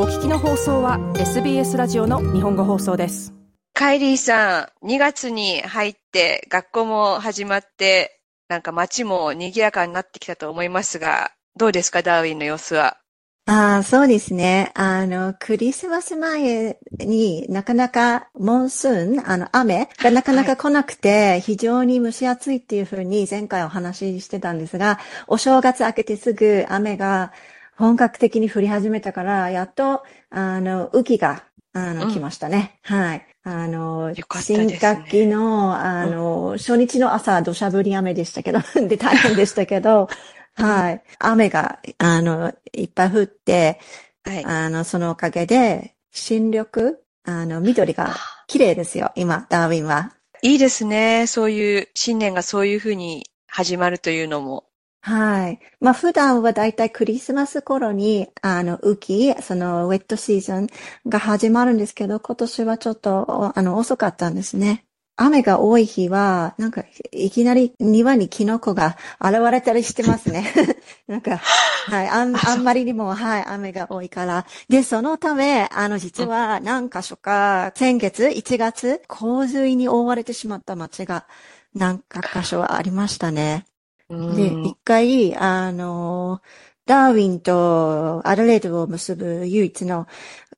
お聞きの放送は SBS ラジオの日本語放送です。カイリーさん2月に入って学校も始まってなんか街も賑やかになってきたと思いますがどうですかダーウィンの様子は？ああ、そうですね。あの、クリスマス前になかなかモンスーン、あの、雨がなかなか来なくて、非常に蒸し暑いっていうふうに前回お話ししてたんですが、お正月明けてすぐ雨が本格的に降り始めたから、やっと、あの、雨季が、あの、来ましたね。はい。あの、新学期の、あの、初日の朝、土砂降り雨でしたけど、で、大変でしたけど、はい。雨が、あの、いっぱい降って、はい。あの、そのおかげで、新緑、あの、緑が綺麗ですよ、今、ダーウィンは。いいですね。そういう、新年がそういうふうに始まるというのも。はい。まあ普段はだいたいクリスマス頃に、あの、雨季、そのウェットシーズンが始まるんですけど、今年はちょっと、あの、遅かったんですね。雨が多い日は、なんか、いきなり庭にキノコが現れたりしてますね。なんか、はい、あん、あんまりにも、はい、雨が多いから。で、そのため、あの、実は何箇所か、先月、1月、洪水に覆われてしまった街が何か箇所ありましたね。で、一回、あの、ダーウィンとアドレードを結ぶ唯一の、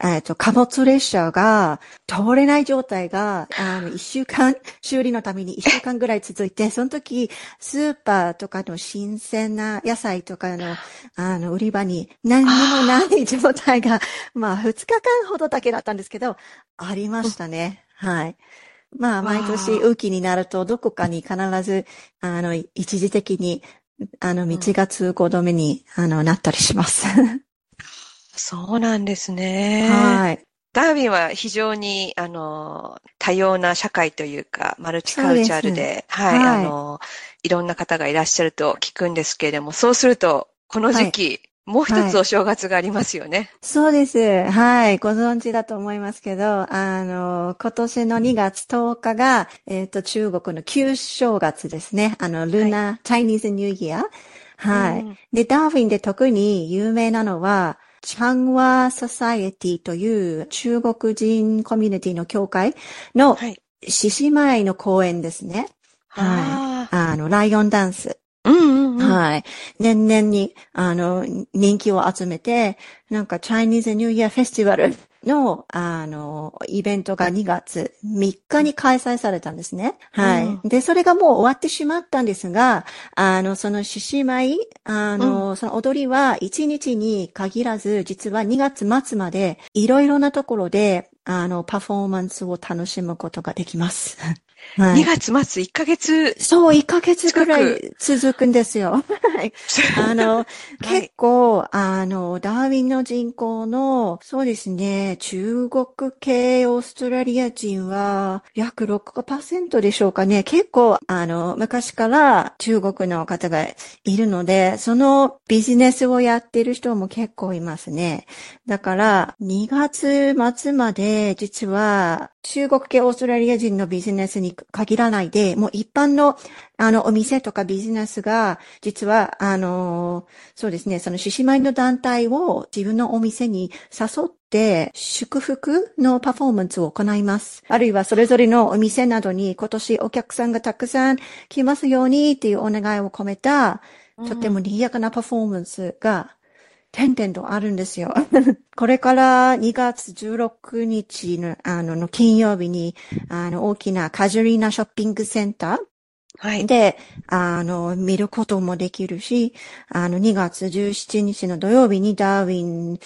えっ、と、貨物列車が通れない状態が、あの、一週間、修理のために一週間ぐらい続いて、その時、スーパーとかの新鮮な野菜とかの、あの、売り場に何にもない状態が、まあ、二日間ほどだけだったんですけど、ありましたね。はい。まあ、毎年雨季になると、どこかに必ず、あの、一時的にあの、道が通行止めに、あの、なったりします。そうなんですね。はい。ダーウィンは非常に、あの、多様な社会というか、マルチカルチャルで、ではい、はい、あの、いろんな方がいらっしゃると聞くんですけれども、そうすると、この時期、もう一つお正月がありますよね、はい、そうです。はい。ご存知だと思いますけど、あの、今年の2月10日が、えっ、ー、と、中国の旧正月ですね。あの、ルナ、はい、チャイニーズニューイヤー。はい、うん。で、ダーウィンで特に有名なのは、チャンワソサエティという中国人コミュニティの教会の獅子舞の公演ですね。はい。あの、ライオンダンス。うんうんうん、はい。年々に、あの、人気を集めて、なんか、チャイニーズニューイヤーフェスティバルの、あの、イベントが2月3日に開催されたんですね。はい。うん、で、それがもう終わってしまったんですが、あの、その獅子舞、あの、うん、その踊りは1日に限らず、実は2月末まで、いろいろなところで、あの、パフォーマンスを楽しむことができます。はい、2月末、1ヶ月。そう、1ヶ月ぐらい続くんですよ。あの、結構、あの、ダーウィンの人口の、そうですね、中国系オーストラリア人は約6%でしょうかね。結構、あの、昔から中国の方がいるので、そのビジネスをやってる人も結構いますね。だから、2月末まで、実は、中国系オーストラリア人のビジネスに限らないで、もう一般の、あの、お店とかビジネスが、実は、あの、そうですね、その獅子舞の団体を自分のお店に誘って、祝福のパフォーマンスを行います。あるいはそれぞれのお店などに今年お客さんがたくさん来ますようにっていうお願いを込めた、とても賑やかなパフォーマンスが点々とあるんですよ。これから2月16日の、あの、の金曜日に、あの、大きなカジュリーナショッピングセンター、はい。で、あの、見ることもできるし、あの、2月17日の土曜日にダーウィン、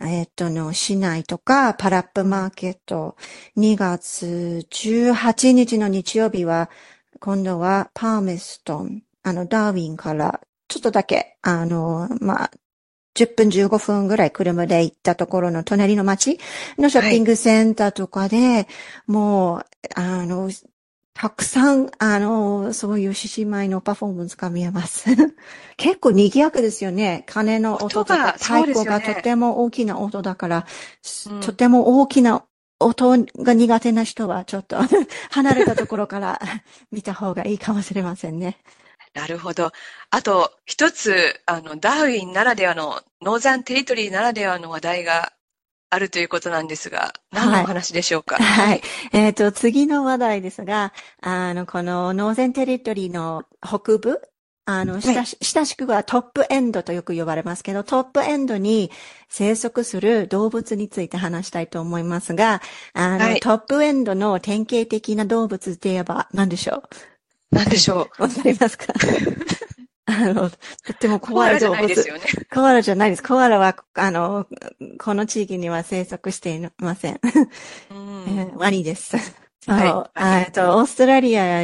えっとの、市内とか、パラップマーケット、2月18日の日曜日は、今度はパーメストン、あの、ダーウィンから、ちょっとだけ、あの、まあ、10分15分ぐらい車で行ったところの隣の町のショッピングセンターとかで、はい、もう、あの、たくさん、あの、そういう獅子舞のパフォーマンスが見えます。結構賑やかですよね。鐘の音とか、太鼓がとても大きな音だから、うん、とても大きな音が苦手な人はちょっと 離れたところから見た方がいいかもしれませんね。なるほど。あと、一つ、あの、ダーウィンならではの、ノーザンテリトリーならではの話題があるということなんですが、何のお話でしょうか？はい。えっ、ー、と、次の話題ですが、あの、このノーゼンテリトリーの北部、あの、親し親しくはトップエンドとよく呼ばれますけど、トップエンドに生息する動物について話したいと思いますが、あの、はい、トップエンドの典型的な動物って言えば何でしょう？何でしょう？わかりますか？あの、とっても。コアラじゃないですよね。コアラじゃないです。コアラは、あの、この地域には生息していません。うん、ワニです。はい。えっと、オーストラリア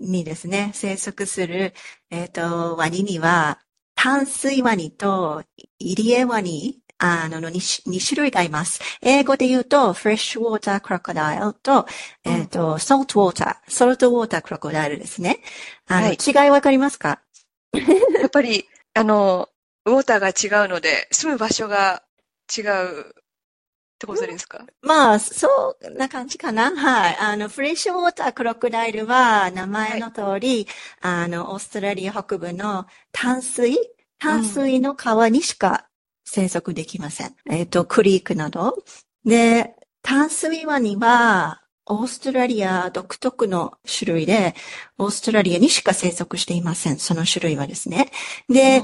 にですね、生息する、えっ、と、ワニには、淡水ワニとイリエワニ、あの、の 2, 2種類がいます。英語で言うと、フレッシュウォータークロコダイルと、えっ、と、ソルトウォーター、ソルトウォータークロコダイルですね。あの、はい、違いわかりますか？やっぱり、あの、ウォーターが違うので、住む場所が違うってことですか？まあ、そうな感じかな。はい。あの、フレッシュウォータークロコダイルは、名前の通り、はい、あの、オーストラリア北部の淡水、淡水の川にしか生息できません。えっ、ー、と、クリークなど。で、淡水湾には、オーストラリア独特の種類で、オーストラリアにしか生息していません。その種類はですね。で、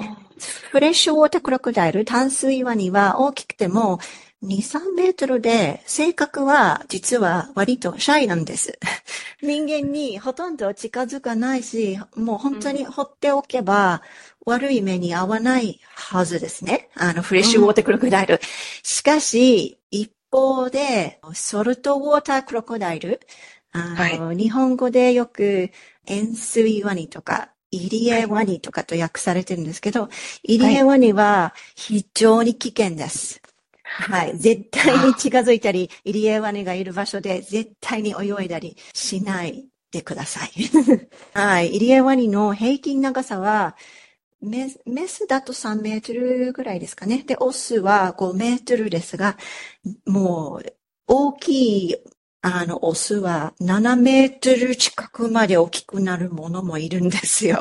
フレッシュウォータークロコダイル、淡水ワニは大きくても2、3メートルで、性格は実は割とシャイなんです。人間にほとんど近づかないし、もう本当に放っておけば、悪い目に遭わないはずですね。あの、フレッシュウォータークロコダイル。しかし、一方で、ソルトウォータークロコダイル。あの、はい、日本語でよく塩水ワニとか、イリエワニとかと訳されてるんですけど、イリエワニは非常に危険です。はい。絶対に近づいたり、イリエワニがいる場所で絶対に泳いだりしないでください。はい。イリエワニの平均長さは、メスメスだと3メートルぐらいですかね。で、オスは5メートルですが、もう、大きいあの、オスは7メートル近くまで大きくなるものもいるんですよ。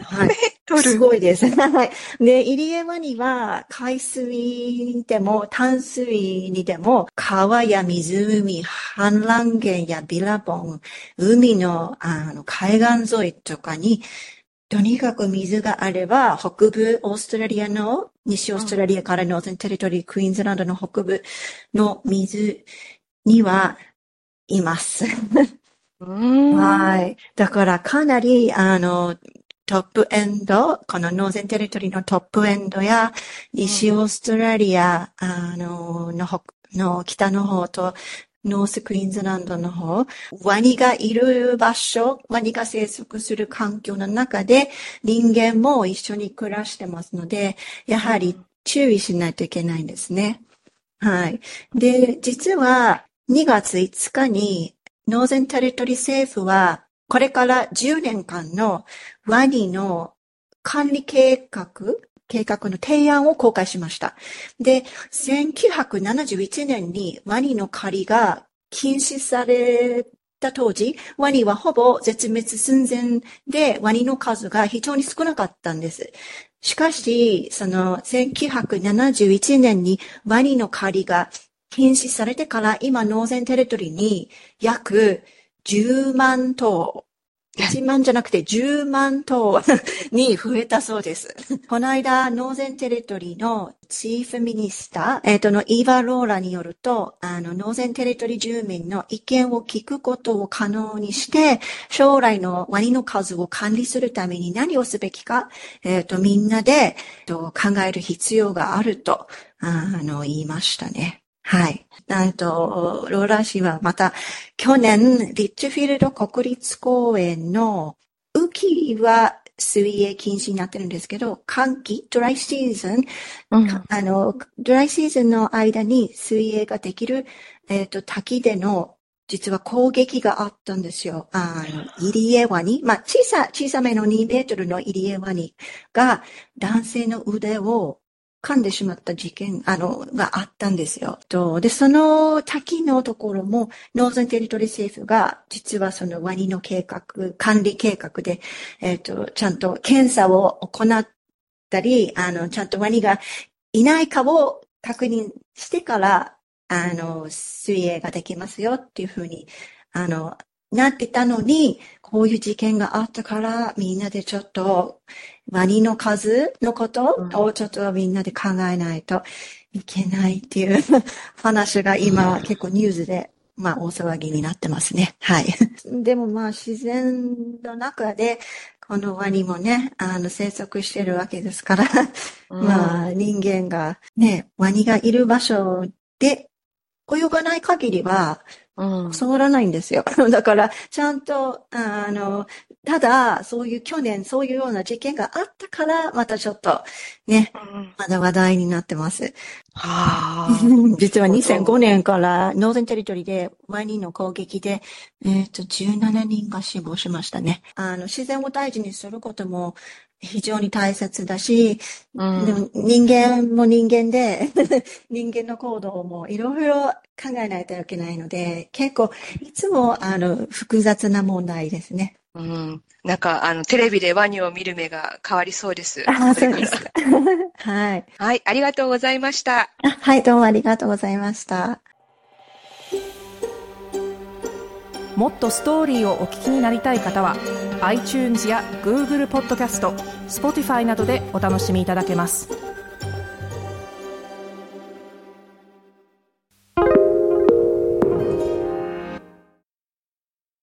7メートル、はい、すごいです。はい。で、イリエワニは海水でも淡水にでも川や湖、氾濫源やビラボン、海のあの海岸沿いとかにとにかく水があれば、北部オーストラリアの、西オーストラリアからノーゼンテリトリー、クイーンズランドの北部の水には、います。はい。だからかなり、あの、トップエンド、このノーゼンテリトリーのトップエンドや、西オーストラリア、あの、の、の北の方と、ノースクイーンズランドの方、ワニがいる場所、ワニが生息する環境の中で人間も一緒に暮らしてますので、やはり注意しないといけないんですね。はい。で、実は2月5日にノーゼンテリトリ政府はこれから10年間のワニの管理計画、計画の提案を公開しました。で、1971年にワニの狩りが禁止された当時、ワニはほぼ絶滅寸前でワニの数が非常に少なかったんです。しかし、その1971年にワニの狩りが禁止されてから今、ノーゼンテレトリーに約10万頭、1万じゃなくて10万頭に増えたそうです。この間、ノーゼンテレトリーのチーフミニスター、えっ、ー、とのイーバ・ローラによると、あの、ノーゼンテレトリー住民の意見を聞くことを可能にして、将来のワニの数を管理するために何をすべきか、えっ、ー、と、みんなで、と考える必要があると、あの、言いましたね。はい。なんと、ローラ氏はまた、去年、リッチフィールド国立公園の雨季は水泳禁止になってるんですけど、寒季、ドライシーズン、うん、あの、ドライシーズンの間に水泳ができる、えっ、ー、と、滝での実は攻撃があったんですよ。あの、イリエワニ。まあ、小さ、小さめの2メートルのイリエワニが男性の腕を噛んでしまった事件、あの、があったんですよ。と、で、その滝のところも、ノーザンテリトリー政府が、実はそのワニの計画、管理計画で、えっ、ー、と、ちゃんと検査を行ったり、あの、ちゃんとワニがいないかを確認してから、あの、水泳ができますよっていうふうに、あの、なってたのに、こういう事件があったから、みんなでちょっと、ワニの数のことをちょっとみんなで考えないといけないっていう 話が今結構ニュースで、まあ大騒ぎになってますね。はい。でもまあ自然の中で、このワニもね、あの生息してるわけですからまあ人間がね、ワニがいる場所で泳がない限りは、うん、触らないんですよ。だから、ちゃんと、あの、ただ、そういう去年、そういうような事件があったから、またちょっと、ね、うん、まだ話題になってます。はあ、実は2005年からノーゼンテリトリーでワニの攻撃で、えっ、ー、と、17人が死亡しましたね。あの、自然を大事にすることも、非常に大切だし、うん、でも人間も人間で 人間の行動もいろいろ考えないといけないので、結構いつもあの複雑な問題ですね。うん。なんか、あの、テレビでワニを見る目が変わりそうです。あ、そうですか。はい。はい、ありがとうございました。はい、どうもありがとうございました。もっとストーリーをお聞きになりたい方は iTunes や Google ポッドキャスト Spotify などでお楽しみいただけます。